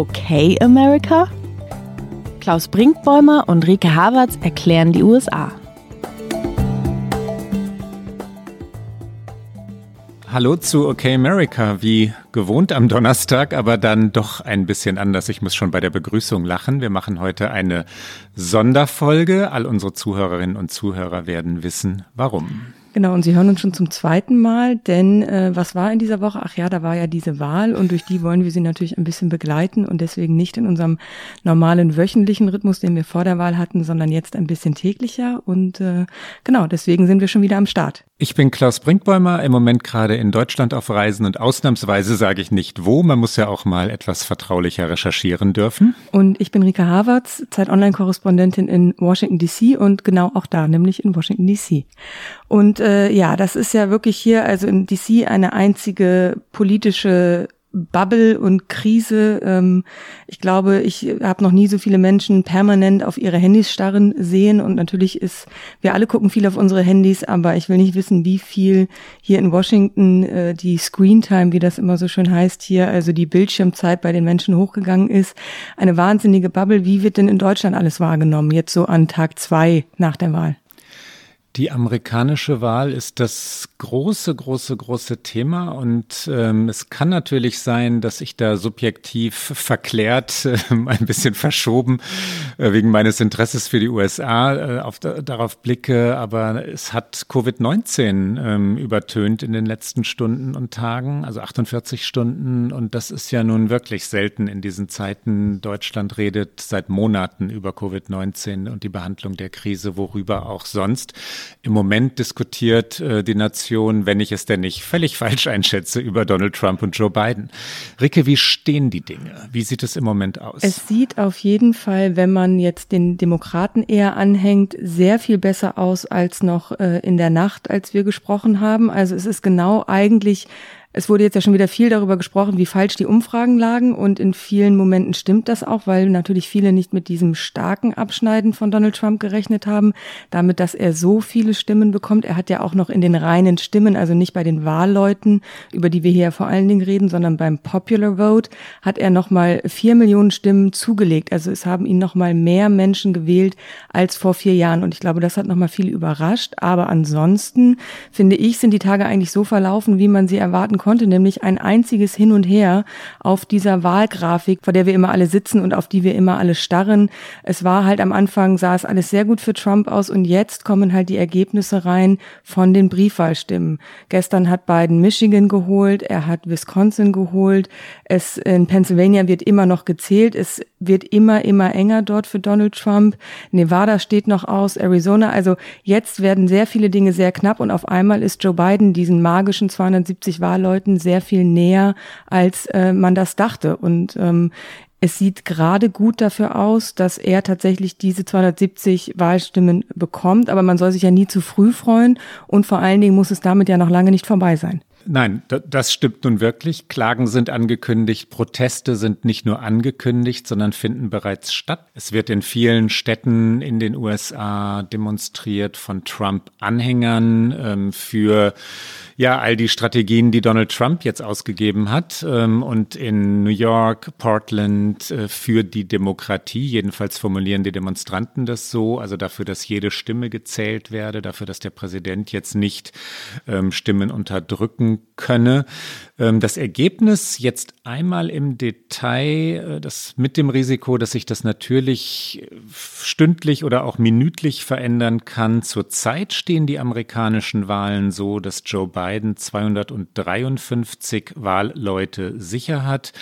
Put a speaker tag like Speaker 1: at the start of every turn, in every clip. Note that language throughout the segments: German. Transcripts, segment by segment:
Speaker 1: Okay America? Klaus Brinkbäumer und Rike Havertz erklären die USA.
Speaker 2: Hallo zu OK America, wie gewohnt am Donnerstag, aber dann doch ein bisschen anders. Ich muss schon bei der Begrüßung lachen. Wir machen heute eine Sonderfolge. All unsere Zuhörerinnen und Zuhörer werden wissen, warum.
Speaker 3: Genau, und Sie hören uns schon zum zweiten Mal, denn äh, was war in dieser Woche? Ach ja, da war ja diese Wahl und durch die wollen wir Sie natürlich ein bisschen begleiten und deswegen nicht in unserem normalen wöchentlichen Rhythmus, den wir vor der Wahl hatten, sondern jetzt ein bisschen täglicher und äh, genau, deswegen sind wir schon wieder am Start.
Speaker 2: Ich bin Klaus Brinkbäumer, im Moment gerade in Deutschland auf Reisen und ausnahmsweise sage ich nicht wo, man muss ja auch mal etwas vertraulicher recherchieren dürfen.
Speaker 3: Und ich bin Rika Havertz, Zeit-Online-Korrespondentin in Washington DC und genau auch da, nämlich in Washington DC. Und äh, ja, das ist ja wirklich hier, also in DC, eine einzige politische Bubble und Krise. Ähm, ich glaube, ich habe noch nie so viele Menschen permanent auf ihre Handys starren sehen und natürlich ist, wir alle gucken viel auf unsere Handys, aber ich will nicht wissen, wie viel hier in Washington äh, die Screentime, wie das immer so schön heißt hier, also die Bildschirmzeit bei den Menschen hochgegangen ist. Eine wahnsinnige Bubble. Wie wird denn in Deutschland alles wahrgenommen, jetzt so an Tag zwei nach der Wahl?
Speaker 2: Die amerikanische Wahl ist das große, große, große Thema und ähm, es kann natürlich sein, dass ich da subjektiv verklärt, äh, ein bisschen verschoben äh, wegen meines Interesses für die USA äh, auf, darauf blicke, aber es hat Covid-19 ähm, übertönt in den letzten Stunden und Tagen, also 48 Stunden und das ist ja nun wirklich selten in diesen Zeiten. Deutschland redet seit Monaten über Covid-19 und die Behandlung der Krise, worüber auch sonst. Im Moment diskutiert äh, die Nation, wenn ich es denn nicht völlig falsch einschätze, über Donald Trump und Joe Biden. Ricke, wie stehen die Dinge? Wie sieht es im Moment aus?
Speaker 3: Es sieht auf jeden Fall, wenn man jetzt den Demokraten eher anhängt, sehr viel besser aus als noch äh, in der Nacht, als wir gesprochen haben. Also es ist genau eigentlich es wurde jetzt ja schon wieder viel darüber gesprochen, wie falsch die Umfragen lagen und in vielen Momenten stimmt das auch, weil natürlich viele nicht mit diesem starken Abschneiden von Donald Trump gerechnet haben, damit, dass er so viele Stimmen bekommt. Er hat ja auch noch in den reinen Stimmen, also nicht bei den Wahlleuten, über die wir hier vor allen Dingen reden, sondern beim Popular Vote hat er nochmal vier Millionen Stimmen zugelegt. Also es haben ihn nochmal mehr Menschen gewählt als vor vier Jahren und ich glaube, das hat nochmal viel überrascht. Aber ansonsten finde ich, sind die Tage eigentlich so verlaufen, wie man sie erwarten konnte, nämlich ein einziges Hin und Her auf dieser Wahlgrafik, vor der wir immer alle sitzen und auf die wir immer alle starren. Es war halt am Anfang, sah es alles sehr gut für Trump aus und jetzt kommen halt die Ergebnisse rein von den Briefwahlstimmen. Gestern hat Biden Michigan geholt, er hat Wisconsin geholt, es in Pennsylvania wird immer noch gezählt, es wird immer, immer enger dort für Donald Trump. Nevada steht noch aus, Arizona. Also jetzt werden sehr viele Dinge sehr knapp und auf einmal ist Joe Biden diesen magischen 270 Wahlleuten Leuten sehr viel näher, als äh, man das dachte. Und ähm, es sieht gerade gut dafür aus, dass er tatsächlich diese 270 Wahlstimmen bekommt, aber man soll sich ja nie zu früh freuen und vor allen Dingen muss es damit ja noch lange nicht vorbei sein.
Speaker 2: Nein, das stimmt nun wirklich. Klagen sind angekündigt, Proteste sind nicht nur angekündigt, sondern finden bereits statt. Es wird in vielen Städten in den USA demonstriert von Trump-Anhängern ähm, für ja, all die Strategien, die Donald Trump jetzt ausgegeben hat ähm, und in New York, Portland äh, für die Demokratie, jedenfalls formulieren die Demonstranten das so, also dafür, dass jede Stimme gezählt werde, dafür, dass der Präsident jetzt nicht ähm, Stimmen unterdrücken könne. Ähm, das Ergebnis jetzt einmal im Detail, äh, das mit dem Risiko, dass sich das natürlich stündlich oder auch minütlich verändern kann. Zurzeit stehen die amerikanischen Wahlen so, dass Joe Biden Biden 253 Wahlleute sicher hat.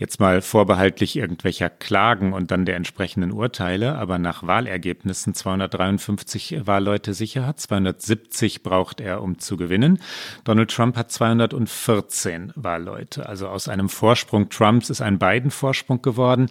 Speaker 2: Jetzt mal vorbehaltlich irgendwelcher Klagen und dann der entsprechenden Urteile, aber nach Wahlergebnissen 253 Wahlleute sicher hat. 270 braucht er, um zu gewinnen. Donald Trump hat 214 Wahlleute. Also aus einem Vorsprung Trumps ist ein Biden-Vorsprung geworden.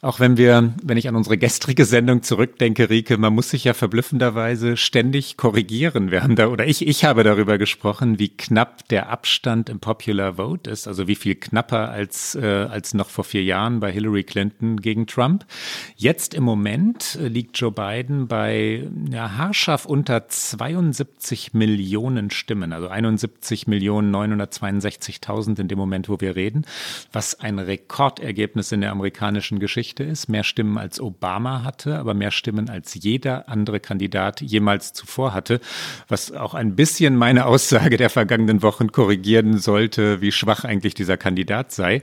Speaker 2: Auch wenn wir, wenn ich an unsere gestrige Sendung zurückdenke, Rike, man muss sich ja verblüffenderweise ständig korrigieren. Wir haben da, oder ich, ich habe darüber gesprochen, wie knapp der Abstand im Popular Vote ist, also wie viel knapper als, äh, als als noch vor vier Jahren bei Hillary Clinton gegen Trump. Jetzt im Moment äh, liegt Joe Biden bei ja, haarscharf unter 72 Millionen Stimmen, also 71 962.000 in dem Moment, wo wir reden, was ein Rekordergebnis in der amerikanischen Geschichte ist. Mehr Stimmen als Obama hatte, aber mehr Stimmen als jeder andere Kandidat jemals zuvor hatte, was auch ein bisschen meine Aussage der vergangenen Wochen korrigieren sollte, wie schwach eigentlich dieser Kandidat sei.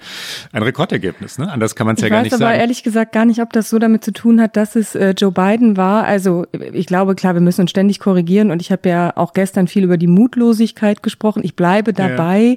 Speaker 2: Ein Rekordergebnis, ne? Anders kann man es ja gar nicht sagen.
Speaker 3: Ich weiß aber ehrlich gesagt gar nicht, ob das so damit zu tun hat, dass es äh, Joe Biden war. Also ich glaube, klar, wir müssen uns ständig korrigieren und ich habe ja auch gestern viel über die Mutlosigkeit gesprochen. Ich bleibe dabei. Ja.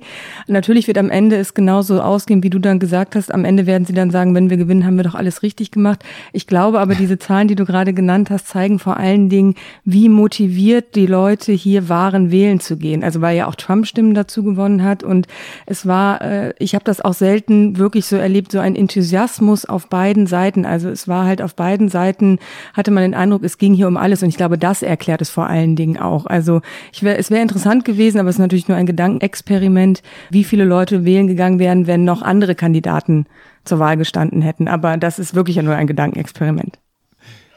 Speaker 3: Natürlich wird am Ende es genauso ausgehen, wie du dann gesagt hast. Am Ende werden sie dann sagen, wenn wir gewinnen, haben wir doch alles richtig gemacht. Ich glaube aber, diese Zahlen, die du gerade genannt hast, zeigen vor allen Dingen, wie motiviert die Leute hier waren, wählen zu gehen. Also weil ja auch Trump Stimmen dazu gewonnen hat und es war, äh, ich habe das auch selten wirklich so erlebt, so ein Enthusiasmus auf beiden Seiten. Also es war halt auf beiden Seiten hatte man den Eindruck, es ging hier um alles und ich glaube, das erklärt es vor allen Dingen auch. Also ich wär, es wäre interessant gewesen, aber es ist natürlich nur ein Gedankenexperiment, wie viele Leute wählen gegangen wären, wenn noch andere Kandidaten zur Wahl gestanden hätten. Aber das ist wirklich ja nur ein Gedankenexperiment.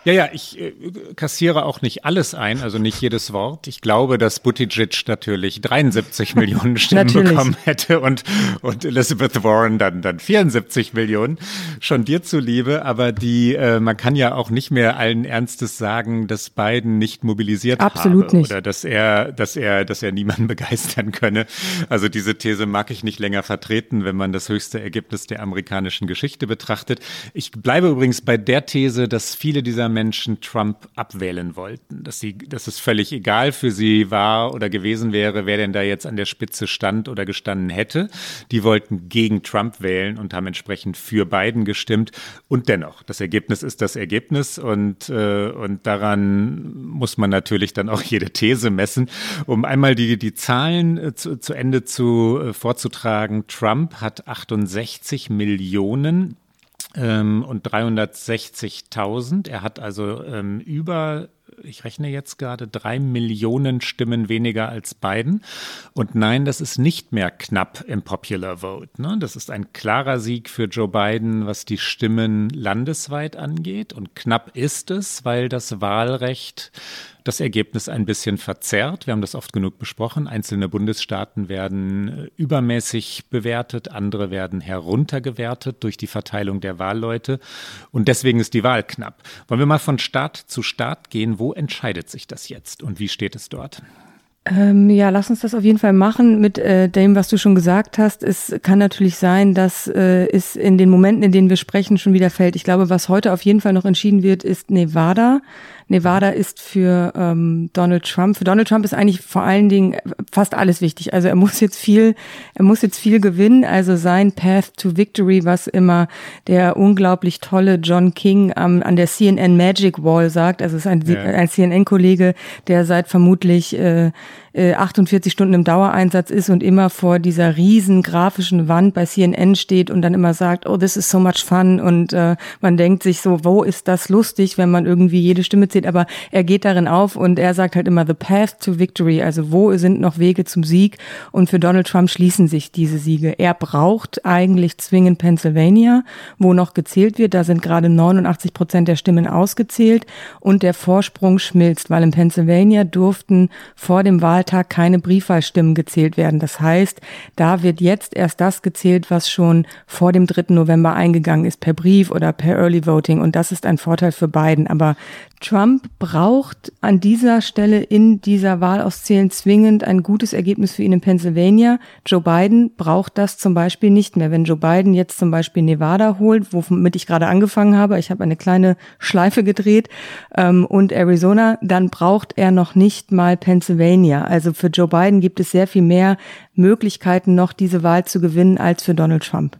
Speaker 2: Ja, ja, ich äh, kassiere auch nicht alles ein, also nicht jedes Wort. Ich glaube, dass Buttigieg natürlich 73 Millionen Stimmen bekommen hätte und, und Elizabeth Warren dann, dann 74 Millionen. Schon dir zuliebe, aber die, äh, man kann ja auch nicht mehr allen Ernstes sagen, dass Biden nicht mobilisiert
Speaker 3: Absolut
Speaker 2: habe.
Speaker 3: Nicht.
Speaker 2: Oder dass er, dass er, dass er niemanden begeistern könne. Also diese These mag ich nicht länger vertreten, wenn man das höchste Ergebnis der amerikanischen Geschichte betrachtet. Ich bleibe übrigens bei der These, dass viele dieser Menschen Trump abwählen wollten. Dass, sie, dass es völlig egal für sie war oder gewesen wäre, wer denn da jetzt an der Spitze stand oder gestanden hätte. Die wollten gegen Trump wählen und haben entsprechend für Biden gestimmt. Und dennoch, das Ergebnis ist das Ergebnis und, äh, und daran muss man natürlich dann auch jede These messen. Um einmal die, die Zahlen äh, zu, zu Ende zu, äh, vorzutragen, Trump hat 68 Millionen und 360.000. Er hat also ähm, über ich rechne jetzt gerade, drei Millionen Stimmen weniger als Biden. Und nein, das ist nicht mehr knapp im Popular Vote. Ne? Das ist ein klarer Sieg für Joe Biden, was die Stimmen landesweit angeht. Und knapp ist es, weil das Wahlrecht das Ergebnis ein bisschen verzerrt. Wir haben das oft genug besprochen. Einzelne Bundesstaaten werden äh, übermäßig bewertet, andere werden heruntergewertet durch die Verteilung der Wahlleute. Und deswegen ist die Wahl knapp. Wollen wir mal von Staat zu Staat gehen? Wo entscheidet sich das jetzt und wie steht es dort?
Speaker 3: Ähm, ja, lass uns das auf jeden Fall machen mit äh, dem, was du schon gesagt hast. Es kann natürlich sein, dass äh, es in den Momenten, in denen wir sprechen, schon wieder fällt. Ich glaube, was heute auf jeden Fall noch entschieden wird, ist Nevada. Nevada ist für ähm, Donald Trump. Für Donald Trump ist eigentlich vor allen Dingen fast alles wichtig. Also er muss jetzt viel, er muss jetzt viel gewinnen. Also sein Path to Victory, was immer der unglaublich tolle John King ähm, an der CNN Magic Wall sagt. Also es ist ein, ja. ein CNN-Kollege, der seit vermutlich äh, 48 äh, Stunden im Dauereinsatz ist und immer vor dieser riesen grafischen Wand bei CNN steht und dann immer sagt, oh, this is so much fun. Und äh, man denkt sich so, wo ist das lustig, wenn man irgendwie jede Stimme zählt, aber er geht darin auf und er sagt halt immer the path to victory, also wo sind noch Wege zum Sieg? Und für Donald Trump schließen sich diese Siege. Er braucht eigentlich zwingend Pennsylvania, wo noch gezählt wird, da sind gerade 89 Prozent der Stimmen ausgezählt und der Vorsprung schmilzt, weil in Pennsylvania durften vor dem Wahl Wahltag keine Briefwahlstimmen gezählt werden. Das heißt, da wird jetzt erst das gezählt, was schon vor dem 3. November eingegangen ist, per Brief oder per Early Voting. Und das ist ein Vorteil für Biden. Aber Trump braucht an dieser Stelle in dieser Wahl auszählen zwingend ein gutes Ergebnis für ihn in Pennsylvania. Joe Biden braucht das zum Beispiel nicht mehr. Wenn Joe Biden jetzt zum Beispiel Nevada holt, womit ich gerade angefangen habe, ich habe eine kleine Schleife gedreht, ähm, und Arizona, dann braucht er noch nicht mal Pennsylvania. Also für Joe Biden gibt es sehr viel mehr Möglichkeiten, noch diese Wahl zu gewinnen als für Donald Trump.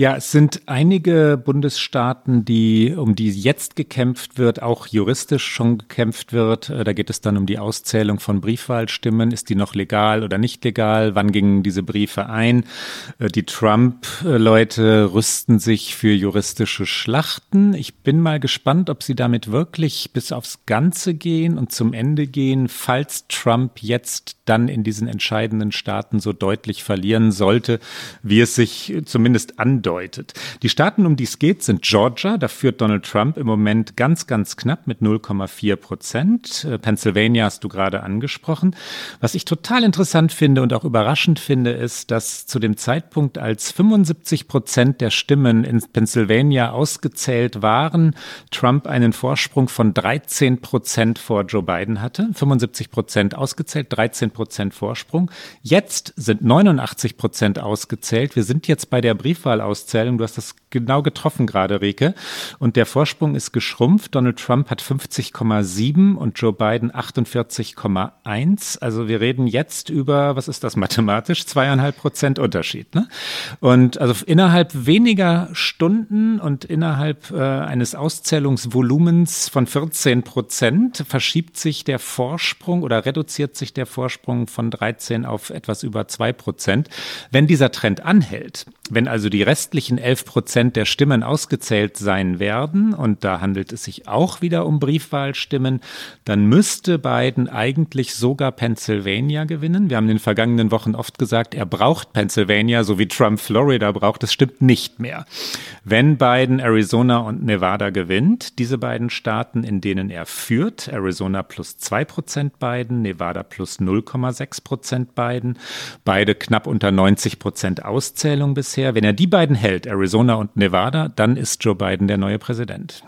Speaker 2: Ja, es sind einige Bundesstaaten, die, um die jetzt gekämpft wird, auch juristisch schon gekämpft wird. Äh, da geht es dann um die Auszählung von Briefwahlstimmen. Ist die noch legal oder nicht legal? Wann gingen diese Briefe ein? Äh, die Trump-Leute rüsten sich für juristische Schlachten. Ich bin mal gespannt, ob sie damit wirklich bis aufs Ganze gehen und zum Ende gehen, falls Trump jetzt dann in diesen entscheidenden Staaten so deutlich verlieren sollte, wie es sich zumindest andeutet. Die Staaten, um die es geht, sind Georgia. Da führt Donald Trump im Moment ganz, ganz knapp mit 0,4 Prozent. Äh, Pennsylvania hast du gerade angesprochen. Was ich total interessant finde und auch überraschend finde, ist, dass zu dem Zeitpunkt, als 75 Prozent der Stimmen in Pennsylvania ausgezählt waren, Trump einen Vorsprung von 13 Prozent vor Joe Biden hatte. 75 Prozent ausgezählt, 13 Prozent Vorsprung. Jetzt sind 89 Prozent ausgezählt. Wir sind jetzt bei der Briefwahlauszählung. Du hast das genau getroffen gerade, Rike. Und der Vorsprung ist geschrumpft. Donald Trump hat 50,7 und Joe Biden 48,1. Also wir reden jetzt über, was ist das mathematisch? Zweieinhalb Prozent Unterschied. Ne? Und also innerhalb weniger Stunden und innerhalb äh, eines Auszählungsvolumens von 14 Prozent verschiebt sich der Vorsprung oder reduziert sich der Vorsprung von 13 auf etwas über zwei Prozent. Wenn dieser Trend anhält, wenn also die restlichen 11 Prozent der Stimmen ausgezählt sein werden, und da handelt es sich auch wieder um Briefwahlstimmen, dann müsste Biden eigentlich sogar Pennsylvania gewinnen. Wir haben in den vergangenen Wochen oft gesagt, er braucht Pennsylvania, so wie Trump Florida braucht. Das stimmt nicht mehr. Wenn Biden Arizona und Nevada gewinnt, diese beiden Staaten, in denen er führt, Arizona plus 2 Prozent Biden, Nevada plus 0,6 Prozent Biden, beide knapp unter 90 Prozent Auszählung bisher, wenn er die beiden hält, Arizona und Nevada, dann ist Joe Biden der neue Präsident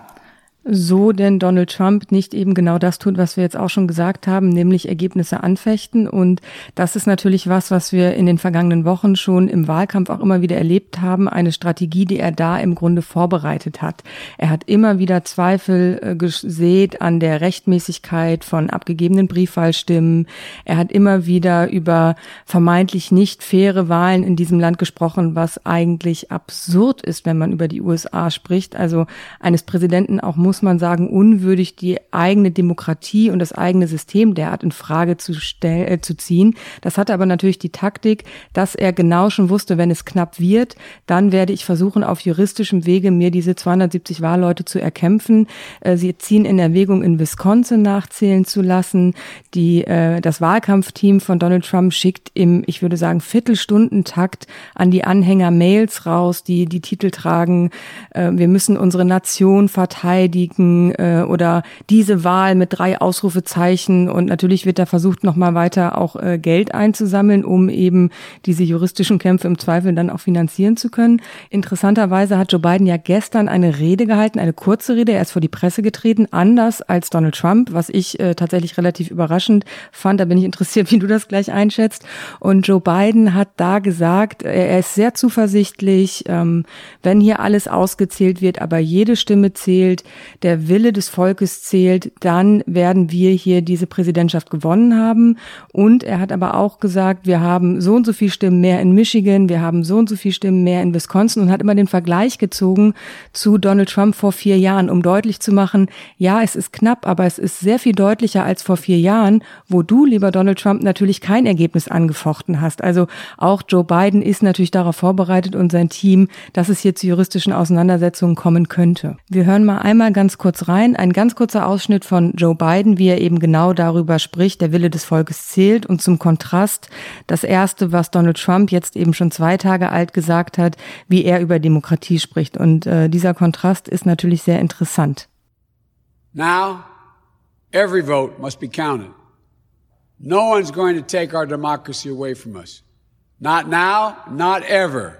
Speaker 3: so denn Donald Trump nicht eben genau das tut, was wir jetzt auch schon gesagt haben, nämlich Ergebnisse anfechten. Und das ist natürlich was, was wir in den vergangenen Wochen schon im Wahlkampf auch immer wieder erlebt haben, eine Strategie, die er da im Grunde vorbereitet hat. Er hat immer wieder Zweifel äh, gesät an der Rechtmäßigkeit von abgegebenen Briefwahlstimmen. Er hat immer wieder über vermeintlich nicht faire Wahlen in diesem Land gesprochen, was eigentlich absurd ist, wenn man über die USA spricht. Also eines Präsidenten auch muss muss man sagen, unwürdig, die eigene Demokratie und das eigene System derart in Frage zu, stellen, äh, zu ziehen. Das hatte aber natürlich die Taktik, dass er genau schon wusste, wenn es knapp wird, dann werde ich versuchen, auf juristischem Wege mir diese 270 Wahlleute zu erkämpfen. Äh, sie ziehen in Erwägung, in Wisconsin nachzählen zu lassen. Die, äh, das Wahlkampfteam von Donald Trump schickt im, ich würde sagen, Viertelstundentakt an die Anhänger Mails raus, die die Titel tragen, äh, wir müssen unsere Nation verteidigen, liegen äh, oder diese Wahl mit drei Ausrufezeichen und natürlich wird da versucht, nochmal weiter auch äh, Geld einzusammeln, um eben diese juristischen Kämpfe im Zweifel dann auch finanzieren zu können. Interessanterweise hat Joe Biden ja gestern eine Rede gehalten, eine kurze Rede, er ist vor die Presse getreten, anders als Donald Trump, was ich äh, tatsächlich relativ überraschend fand. Da bin ich interessiert, wie du das gleich einschätzt. Und Joe Biden hat da gesagt, er ist sehr zuversichtlich, ähm, wenn hier alles ausgezählt wird, aber jede Stimme zählt, der Wille des Volkes zählt, dann werden wir hier diese Präsidentschaft gewonnen haben. Und er hat aber auch gesagt, wir haben so und so viel Stimmen mehr in Michigan, wir haben so und so viel Stimmen mehr in Wisconsin und hat immer den Vergleich gezogen zu Donald Trump vor vier Jahren, um deutlich zu machen, ja, es ist knapp, aber es ist sehr viel deutlicher als vor vier Jahren, wo du, lieber Donald Trump, natürlich kein Ergebnis angefochten hast. Also auch Joe Biden ist natürlich darauf vorbereitet und sein Team, dass es hier zu juristischen Auseinandersetzungen kommen könnte. Wir hören mal einmal ganz ganz kurz rein. Ein ganz kurzer Ausschnitt von Joe Biden, wie er eben genau darüber spricht, der Wille des Volkes zählt und zum Kontrast das erste, was Donald Trump jetzt eben schon zwei Tage alt gesagt hat, wie er über Demokratie spricht. Und äh, dieser Kontrast ist natürlich sehr interessant.
Speaker 4: Now, every vote must be counted. No one's going to take our democracy away from us. Not now, not ever.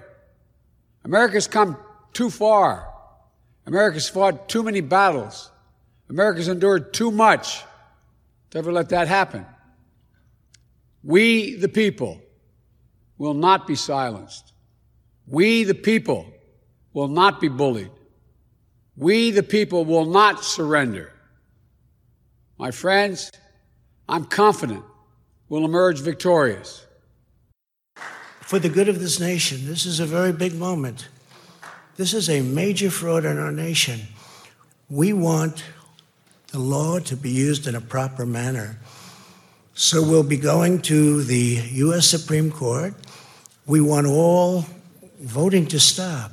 Speaker 4: America's come too far. America's fought too many battles. America's endured too much to ever let that happen. We, the people, will not be silenced. We, the people, will not be bullied. We, the people, will not surrender. My friends, I'm confident we'll emerge victorious.
Speaker 5: For the good of this nation, this is a very big moment. This is a major fraud in our nation. We want the law to be used in a proper manner. So we'll be going to the U.S. Supreme Court. We want all voting to stop.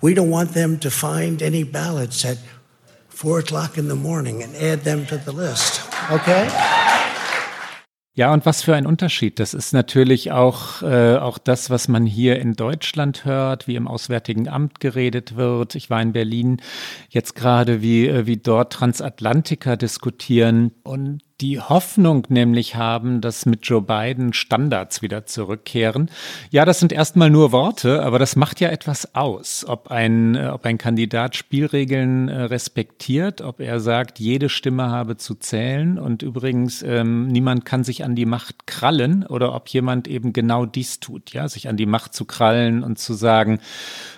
Speaker 5: We don't want them to find any ballots at four o'clock in the morning and add them to the list. Okay?
Speaker 2: Ja, und was für ein Unterschied. Das ist natürlich auch, äh, auch das, was man hier in Deutschland hört, wie im Auswärtigen Amt geredet wird. Ich war in Berlin jetzt gerade, wie, äh, wie dort Transatlantiker diskutieren. Und die Hoffnung nämlich haben, dass mit Joe Biden Standards wieder zurückkehren. Ja, das sind erstmal nur Worte, aber das macht ja etwas aus, ob ein, äh, ob ein Kandidat Spielregeln äh, respektiert, ob er sagt, jede Stimme habe zu zählen und übrigens ähm, niemand kann sich an die Macht krallen oder ob jemand eben genau dies tut, ja, sich an die Macht zu krallen und zu sagen,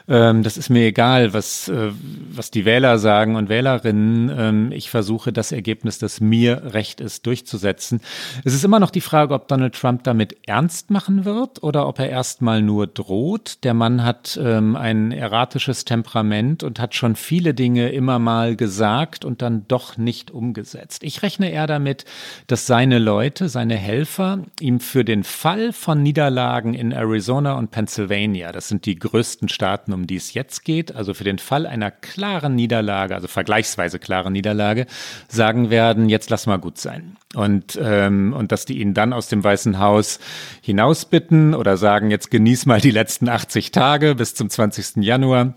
Speaker 2: ähm, das ist mir egal, was, äh, was die Wähler sagen und Wählerinnen. Ähm, ich versuche das Ergebnis, das mir recht ist, durchzusetzen. Es ist immer noch die Frage, ob Donald Trump damit ernst machen wird oder ob er erstmal nur droht. Der Mann hat ähm, ein erratisches Temperament und hat schon viele Dinge immer mal gesagt und dann doch nicht umgesetzt. Ich rechne eher damit, dass seine Leute, seine Helfer ihm für den Fall von Niederlagen in Arizona und Pennsylvania, das sind die größten Staaten um die es jetzt geht, also für den Fall einer klaren Niederlage, also vergleichsweise klaren Niederlage, sagen werden, jetzt lass mal gut sein. Und, ähm, und dass die ihn dann aus dem Weißen Haus hinausbitten oder sagen, jetzt genieß mal die letzten 80 Tage bis zum 20. Januar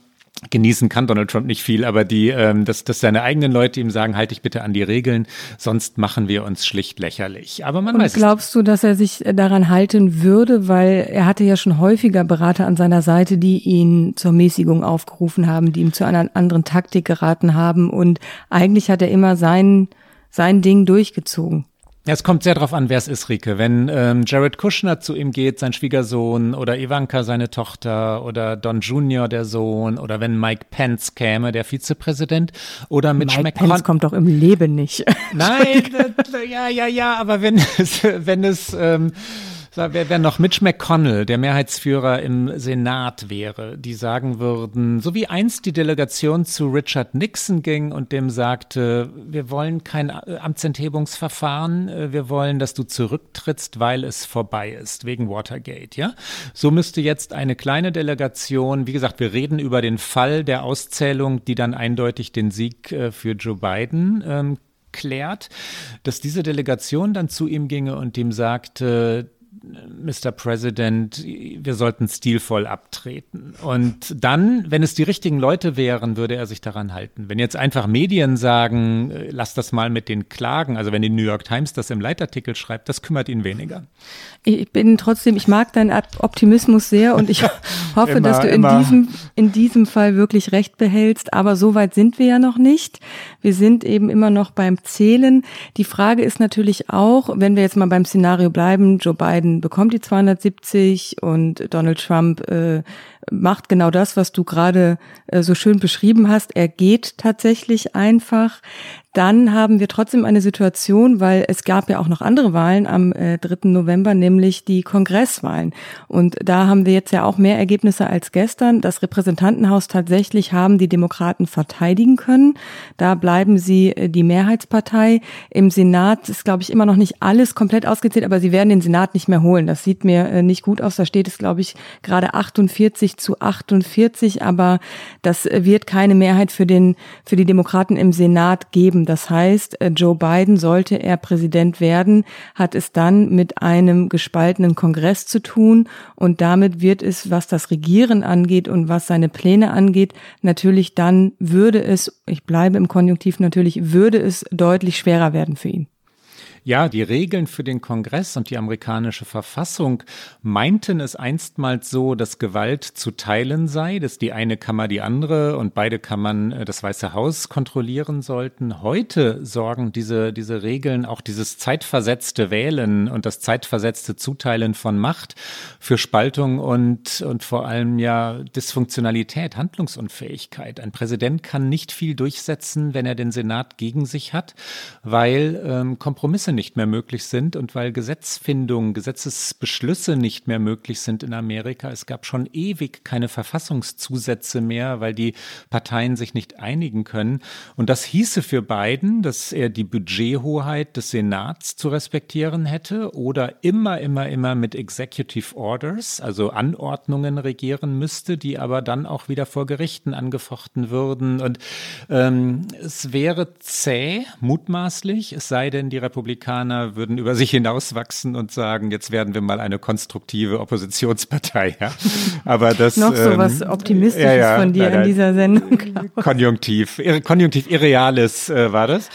Speaker 2: genießen kann Donald Trump nicht viel, aber die, ähm, dass, dass seine eigenen Leute ihm sagen, halt dich bitte an die Regeln, sonst machen wir uns schlicht lächerlich. Aber man
Speaker 3: Und
Speaker 2: weiß
Speaker 3: glaubst du, dass er sich daran halten würde, weil er hatte ja schon häufiger Berater an seiner Seite, die ihn zur Mäßigung aufgerufen haben, die ihm zu einer anderen Taktik geraten haben und eigentlich hat er immer sein sein Ding durchgezogen.
Speaker 2: Ja, es kommt sehr darauf an, wer es ist, Rike. Wenn ähm, Jared Kushner zu ihm geht, sein Schwiegersohn, oder Ivanka, seine Tochter, oder Don Junior, der Sohn, oder wenn Mike Pence käme, der Vizepräsident, oder Mitch
Speaker 3: Mike
Speaker 2: McConnell.
Speaker 3: Pence kommt doch im Leben nicht.
Speaker 2: Nein, ja, ja, ja, aber wenn es, wenn es ähm, wer, wer noch Mitch McConnell, der Mehrheitsführer im Senat wäre, die sagen würden, so wie einst die Delegation zu Richard Nixon ging und dem sagte, wir wollen kein Amtsenthebungsverfahren, äh, wir wollen, dass du zurücktrittst, weil es vorbei ist, wegen Watergate, ja? So müsste jetzt eine kleine Delegation, wie gesagt, wir reden über den Fall der Auszählung, die dann eindeutig den Sieg äh, für Joe Biden ähm, klärt, dass diese Delegation dann zu ihm ginge und ihm sagte, Mr. President, wir sollten stilvoll abtreten. Und dann, wenn es die richtigen Leute wären, würde er sich daran halten. Wenn jetzt einfach Medien sagen, äh, lass das mal mit den Klagen, also wenn die New York Times das im Leitartikel schreibt, das kümmert ihn weniger.
Speaker 3: Ich bin trotzdem, ich mag deinen Optimismus sehr und ich hoffe, immer, dass du in diesem, in diesem Fall wirklich recht behältst. Aber so weit sind wir ja noch nicht. Wir sind eben immer noch beim Zählen. Die Frage ist natürlich auch, wenn wir jetzt mal beim Szenario bleiben, Joe Biden bekommt die 270 und Donald Trump äh, macht genau das, was du gerade äh, so schön beschrieben hast. Er geht tatsächlich einfach. Dann haben wir trotzdem eine Situation, weil es gab ja auch noch andere Wahlen am äh, 3. November, nämlich die Kongresswahlen. Und da haben wir jetzt ja auch mehr Ergebnisse als gestern. Das Repräsentantenhaus tatsächlich haben die Demokraten verteidigen können. Da bleiben sie äh, die Mehrheitspartei. Im Senat ist, glaube ich, immer noch nicht alles komplett ausgezählt, aber sie werden den Senat nicht mehr holen. Das sieht mir äh, nicht gut aus. Da steht es, glaube ich, gerade 48 zu 48, aber das wird keine Mehrheit für den, für die Demokraten im Senat geben. Das heißt, äh, Joe Biden, sollte er Präsident werden, hat es dann mit einem gespaltenen Kongress zu tun und damit wird es, was das Regieren angeht und was seine Pläne angeht, natürlich dann würde es, ich bleibe im Konjunktiv natürlich, würde es deutlich schwerer werden für ihn.
Speaker 2: Ja, die Regeln für den Kongress und die amerikanische Verfassung meinten es einstmals so, dass Gewalt zu teilen sei, dass die eine Kammer die andere und beide Kammern äh, das Weiße Haus kontrollieren sollten. Heute sorgen diese, diese Regeln, auch dieses zeitversetzte Wählen und das zeitversetzte Zuteilen von Macht für Spaltung und, und vor allem ja Dysfunktionalität, Handlungsunfähigkeit. Ein Präsident kann nicht viel durchsetzen, wenn er den Senat gegen sich hat, weil ähm, Kompromisse nicht mehr möglich sind und weil Gesetzfindungen, Gesetzesbeschlüsse nicht mehr möglich sind in Amerika. Es gab schon ewig keine Verfassungszusätze mehr, weil die Parteien sich nicht einigen können. Und das hieße für Biden, dass er die Budgethoheit des Senats zu respektieren hätte oder immer, immer, immer mit Executive Orders, also Anordnungen regieren müsste, die aber dann auch wieder vor Gerichten angefochten würden. Und ähm, es wäre zäh, mutmaßlich, es sei denn, die Republik Republikaner würden über sich hinauswachsen und sagen, jetzt werden wir mal eine konstruktive Oppositionspartei. Ja? Aber das
Speaker 3: noch so was ähm, Optimistisches ja, ja, von dir nein, nein, in dieser Sendung.
Speaker 2: Konjunktiv, konjunktiv irreales äh, war das.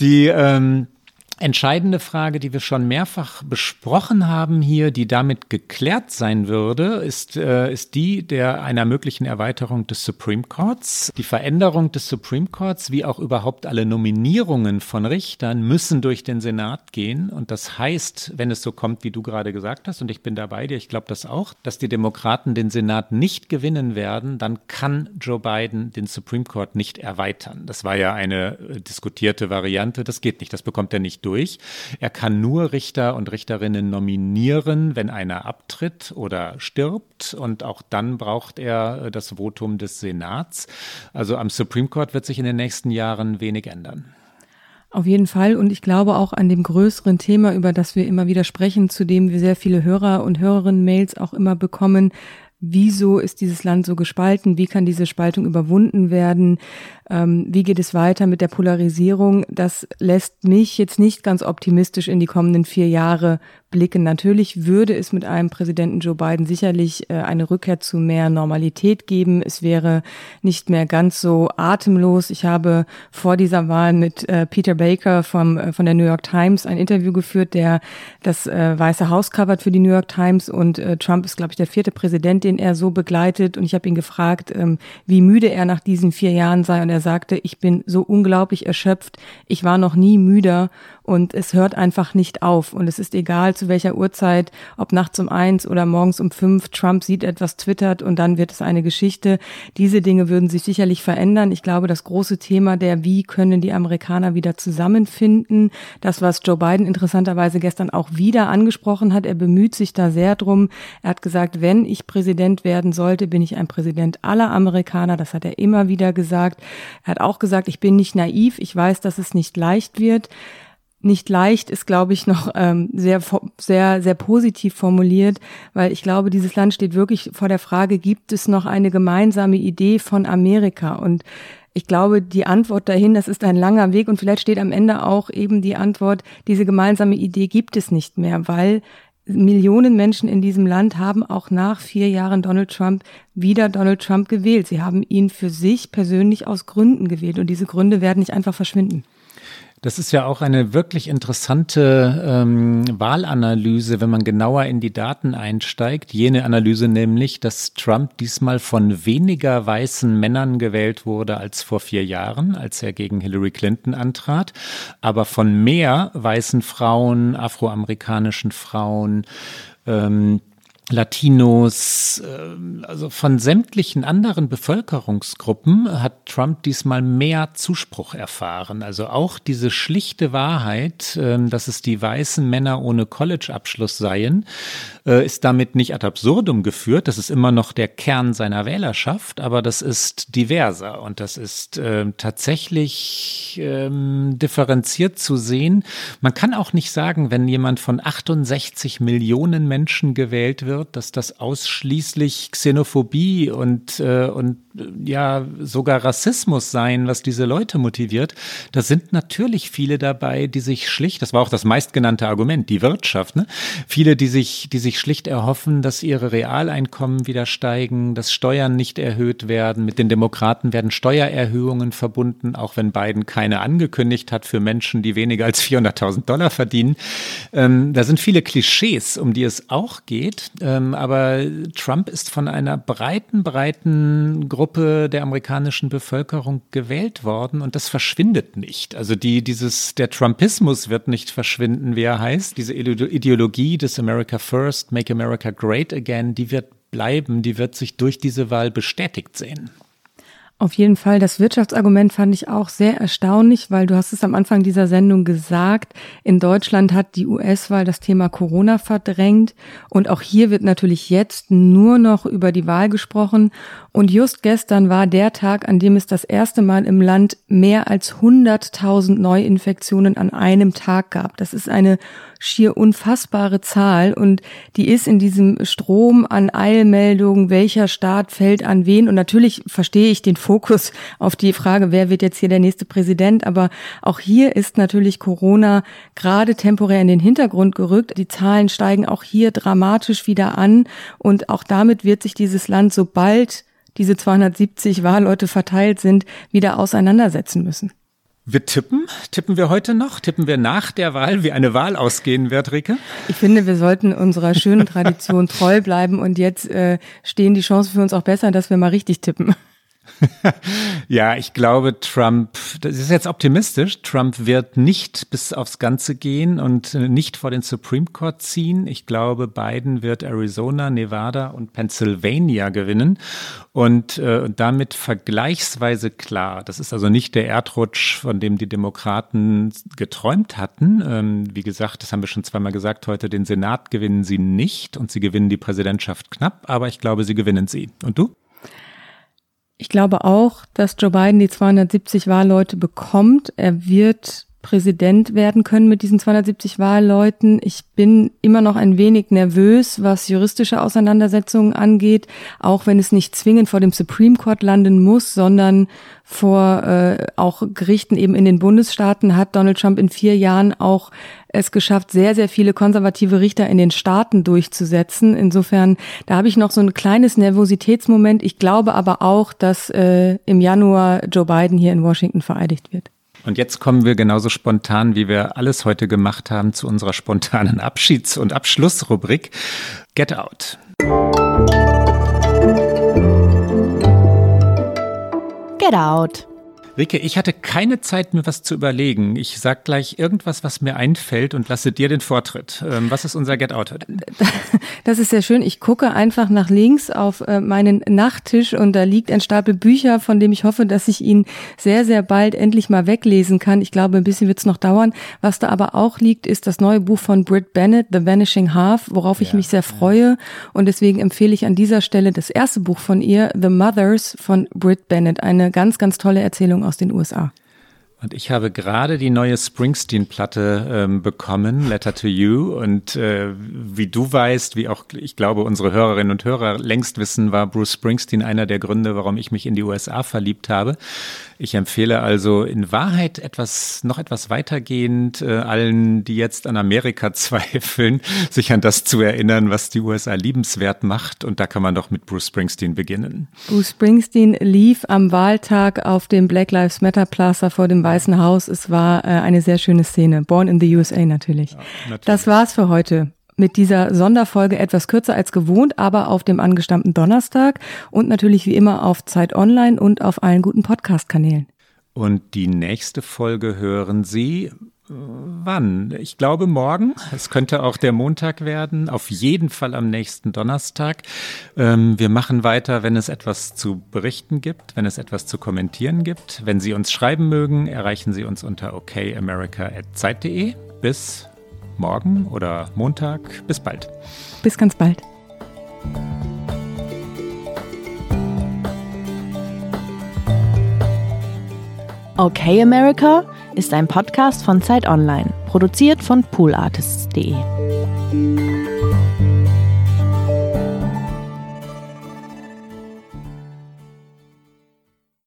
Speaker 2: Die ähm, entscheidende Frage, die wir schon mehrfach besprochen haben hier, die damit geklärt sein würde, ist, äh, ist die der einer möglichen Erweiterung des Supreme Courts. Die Veränderung des Supreme Courts, wie auch überhaupt alle Nominierungen von Richtern, müssen durch den Senat gehen. Und das heißt, wenn es so kommt, wie du gerade gesagt hast, und ich bin dabei dir, ich glaube das auch, dass die Demokraten den Senat nicht gewinnen werden, dann kann Joe Biden den Supreme Court nicht erweitern. Das war ja eine äh, diskutierte Variante. Das geht nicht. Das bekommt er nicht durch durch. Er kann nur Richter und Richterinnen nominieren, wenn einer abtritt oder stirbt. Und auch dann braucht er äh, das Votum des Senats. Also am Supreme Court wird sich in den nächsten Jahren wenig ändern.
Speaker 3: Auf jeden Fall. Und ich glaube auch an dem größeren Thema, über das wir immer wieder sprechen, zu dem wir sehr viele Hörer und Hörerinnen-Mails auch immer bekommen. Wieso ist dieses Land so gespalten? Wie kann diese Spaltung überwunden werden? Ähm, wie geht es weiter mit der Polarisierung? Das lässt mich jetzt nicht ganz optimistisch in die kommenden vier Jahre blicken. Natürlich würde es mit einem Präsidenten Joe Biden sicherlich äh, eine Rückkehr zu mehr Normalität geben. Es wäre nicht mehr ganz so atemlos. Ich habe vor dieser Wahl mit äh, Peter Baker vom, äh, von der New York Times ein Interview geführt, der das äh, Weiße Haus covert für die New York Times und äh, Trump ist, glaube ich, der vierte Präsident, den er so begleitet. Und ich habe ihn gefragt, ähm, wie müde er nach diesen vier Jahren sei. Und er sagte, ich bin so unglaublich erschöpft. Ich war noch nie müder und es hört einfach nicht auf. Und es ist egal, zu welcher Uhrzeit, ob nachts um eins oder morgens um fünf, Trump sieht etwas, twittert und dann wird es eine Geschichte. Diese Dinge würden sich sicherlich verändern. Ich glaube, das große Thema der, wie können die Amerikaner wieder zusammenfinden, das, was Joe Biden interessanterweise gestern auch wieder angesprochen hat, er bemüht sich da sehr drum. Er hat gesagt, wenn ich Präsident werden sollte, bin ich ein Präsident aller Amerikaner. Das hat er immer wieder gesagt. Er hat auch gesagt, ich bin nicht naiv. Ich weiß, dass es nicht leicht wird nicht leicht ist, glaube ich, noch ähm, sehr, sehr, sehr positiv formuliert, weil ich glaube, dieses Land steht wirklich vor der Frage, gibt es noch eine gemeinsame Idee von Amerika? Und ich glaube, die Antwort dahin, das ist ein langer Weg und vielleicht steht am Ende auch eben die Antwort, diese gemeinsame Idee gibt es nicht mehr, weil Millionen Menschen in diesem Land haben auch nach vier Jahren Donald Trump wieder Donald Trump gewählt. Sie haben ihn für sich persönlich aus Gründen gewählt und diese Gründe werden nicht einfach verschwinden.
Speaker 2: Das ist ja auch eine wirklich interessante ähm, Wahlanalyse, wenn man genauer in die Daten einsteigt. Jene Analyse nämlich, dass Trump diesmal von weniger weißen Männern gewählt wurde als vor vier Jahren, als er gegen Hillary Clinton antrat, aber von mehr weißen Frauen, afroamerikanischen Frauen, ähm, Latinos, ähm, also von sämtlichen anderen Bevölkerungsgruppen hat Trump diesmal mehr Zuspruch erfahren. Also auch diese schlichte Wahrheit, ähm, dass es die weißen Männer ohne College-Abschluss seien, äh, ist damit nicht ad absurdum geführt. Das ist immer noch der Kern seiner Wählerschaft, aber das ist diverser und das ist ähm, tatsächlich differenziert zu sehen. Man kann auch nicht sagen, wenn jemand von 68 Millionen Menschen gewählt wird, dass das ausschließlich Xenophobie und, äh, und ja sogar Rassismus sein, was diese Leute motiviert. Da sind natürlich viele dabei, die sich schlicht, das war auch das meistgenannte Argument, die Wirtschaft, ne? viele, die sich, die sich schlicht erhoffen, dass ihre Realeinkommen wieder steigen, dass Steuern nicht erhöht werden. Mit den Demokraten werden Steuererhöhungen verbunden, auch wenn Biden keine angekündigt hat für Menschen, die weniger als 400.000 Dollar verdienen. Ähm, da sind viele Klischees, um die es auch geht. Ähm, aber Trump ist von einer breiten, breiten Gruppe der amerikanischen Bevölkerung gewählt worden und das verschwindet nicht. Also die, dieses, der Trumpismus wird nicht verschwinden, wie er heißt. Diese Ideologie des America First, Make America Great Again, die wird bleiben, die wird sich durch diese Wahl bestätigt sehen.
Speaker 3: Auf jeden Fall, das Wirtschaftsargument fand ich auch sehr erstaunlich, weil du hast es am Anfang dieser Sendung gesagt, in Deutschland hat die US-Wahl das Thema Corona verdrängt und auch hier wird natürlich jetzt nur noch über die Wahl gesprochen und just gestern war der Tag, an dem es das erste Mal im Land mehr als 100.000 Neuinfektionen an einem Tag gab. Das ist eine schier unfassbare Zahl und die ist in diesem Strom an Eilmeldungen, welcher Staat fällt an wen und natürlich verstehe ich den Fokus auf die Frage, wer wird jetzt hier der nächste Präsident, aber auch hier ist natürlich Corona gerade temporär in den Hintergrund gerückt. Die Zahlen steigen auch hier dramatisch wieder an und auch damit wird sich dieses Land, sobald diese 270 Wahlleute verteilt sind, wieder auseinandersetzen müssen.
Speaker 2: Wir tippen. Tippen wir heute noch? Tippen wir nach der Wahl, wie eine Wahl ausgehen wird, Rike?
Speaker 3: Ich finde, wir sollten unserer schönen Tradition treu bleiben und jetzt äh, stehen die Chancen für uns auch besser, dass wir mal richtig tippen.
Speaker 2: ja, ich glaube, Trump, das ist jetzt optimistisch, Trump wird nicht bis aufs Ganze gehen und nicht vor den Supreme Court ziehen. Ich glaube, Biden wird Arizona, Nevada und Pennsylvania gewinnen und äh, damit vergleichsweise klar. Das ist also nicht der Erdrutsch, von dem die Demokraten geträumt hatten. Ähm, wie gesagt, das haben wir schon zweimal gesagt heute, den Senat gewinnen sie nicht und sie gewinnen die Präsidentschaft knapp, aber ich glaube, sie gewinnen sie. Und du?
Speaker 3: Ich glaube auch, dass Joe Biden die 270 Wahlleute bekommt. Er wird Präsident werden können mit diesen 270 Wahlleuten. Ich bin immer noch ein wenig nervös, was juristische Auseinandersetzungen angeht, auch wenn es nicht zwingend vor dem Supreme Court landen muss, sondern vor äh, auch Gerichten eben in den Bundesstaaten hat Donald Trump in vier Jahren auch es geschafft, sehr, sehr viele konservative Richter in den Staaten durchzusetzen. Insofern, da habe ich noch so ein kleines Nervositätsmoment. Ich glaube aber auch, dass äh, im Januar Joe Biden hier in Washington vereidigt wird.
Speaker 2: Und jetzt kommen wir genauso spontan, wie wir alles heute gemacht haben, zu unserer spontanen Abschieds- und Abschlussrubrik Get Out.
Speaker 1: Get Out.
Speaker 2: Rike, ich hatte keine Zeit, mir was zu überlegen. Ich sag gleich irgendwas, was mir einfällt und lasse dir den Vortritt. Ähm, was ist unser Get Out heute?
Speaker 3: Das ist sehr schön. Ich gucke einfach nach links auf äh, meinen Nachttisch und da liegt ein Stapel Bücher, von dem ich hoffe, dass ich ihn sehr, sehr bald endlich mal weglesen kann. Ich glaube, ein bisschen wird es noch dauern. Was da aber auch liegt, ist das neue Buch von Britt Bennett, The Vanishing Half, worauf ich mich sehr freue. Und deswegen empfehle ich an dieser Stelle das erste Buch von ihr, The Mothers von Britt Bennett. Eine ganz, ganz tolle Erzählung Song aus den USA.
Speaker 2: Und ich habe gerade die neue Springsteen-Platte ähm, bekommen, Letter to You. Und äh, wie du weißt, wie auch ich glaube unsere Hörerinnen und Hörer längst wissen, war Bruce Springsteen einer der Gründe, warum ich mich in die USA verliebt habe. Ich empfehle also in Wahrheit etwas, noch etwas weitergehend äh, allen, die jetzt an Amerika zweifeln, sich an das zu erinnern, was die USA liebenswert macht. Und da kann man doch mit Bruce Springsteen beginnen.
Speaker 3: Bruce Springsteen lief am Wahltag auf dem Black Lives Matter Plaza vor dem Weißen Haus. Es war äh, eine sehr schöne Szene. Born in the USA natürlich. Ja, natürlich. Das war's für heute mit dieser Sonderfolge etwas kürzer als gewohnt, aber auf dem angestammten Donnerstag und natürlich wie immer auf Zeit Online und auf allen guten Podcast-Kanälen.
Speaker 2: Und die nächste Folge hören Sie äh, wann? Ich glaube morgen. Es könnte auch der Montag werden. Auf jeden Fall am nächsten Donnerstag. Ähm, wir machen weiter, wenn es etwas zu berichten gibt, wenn es etwas zu kommentieren gibt. Wenn Sie uns schreiben mögen, erreichen Sie uns unter okamerica.zeit.de. Bis morgen oder Montag. Bis bald.
Speaker 3: Bis ganz bald.
Speaker 1: Okay America ist ein Podcast von Zeit Online, produziert von poolartists.de.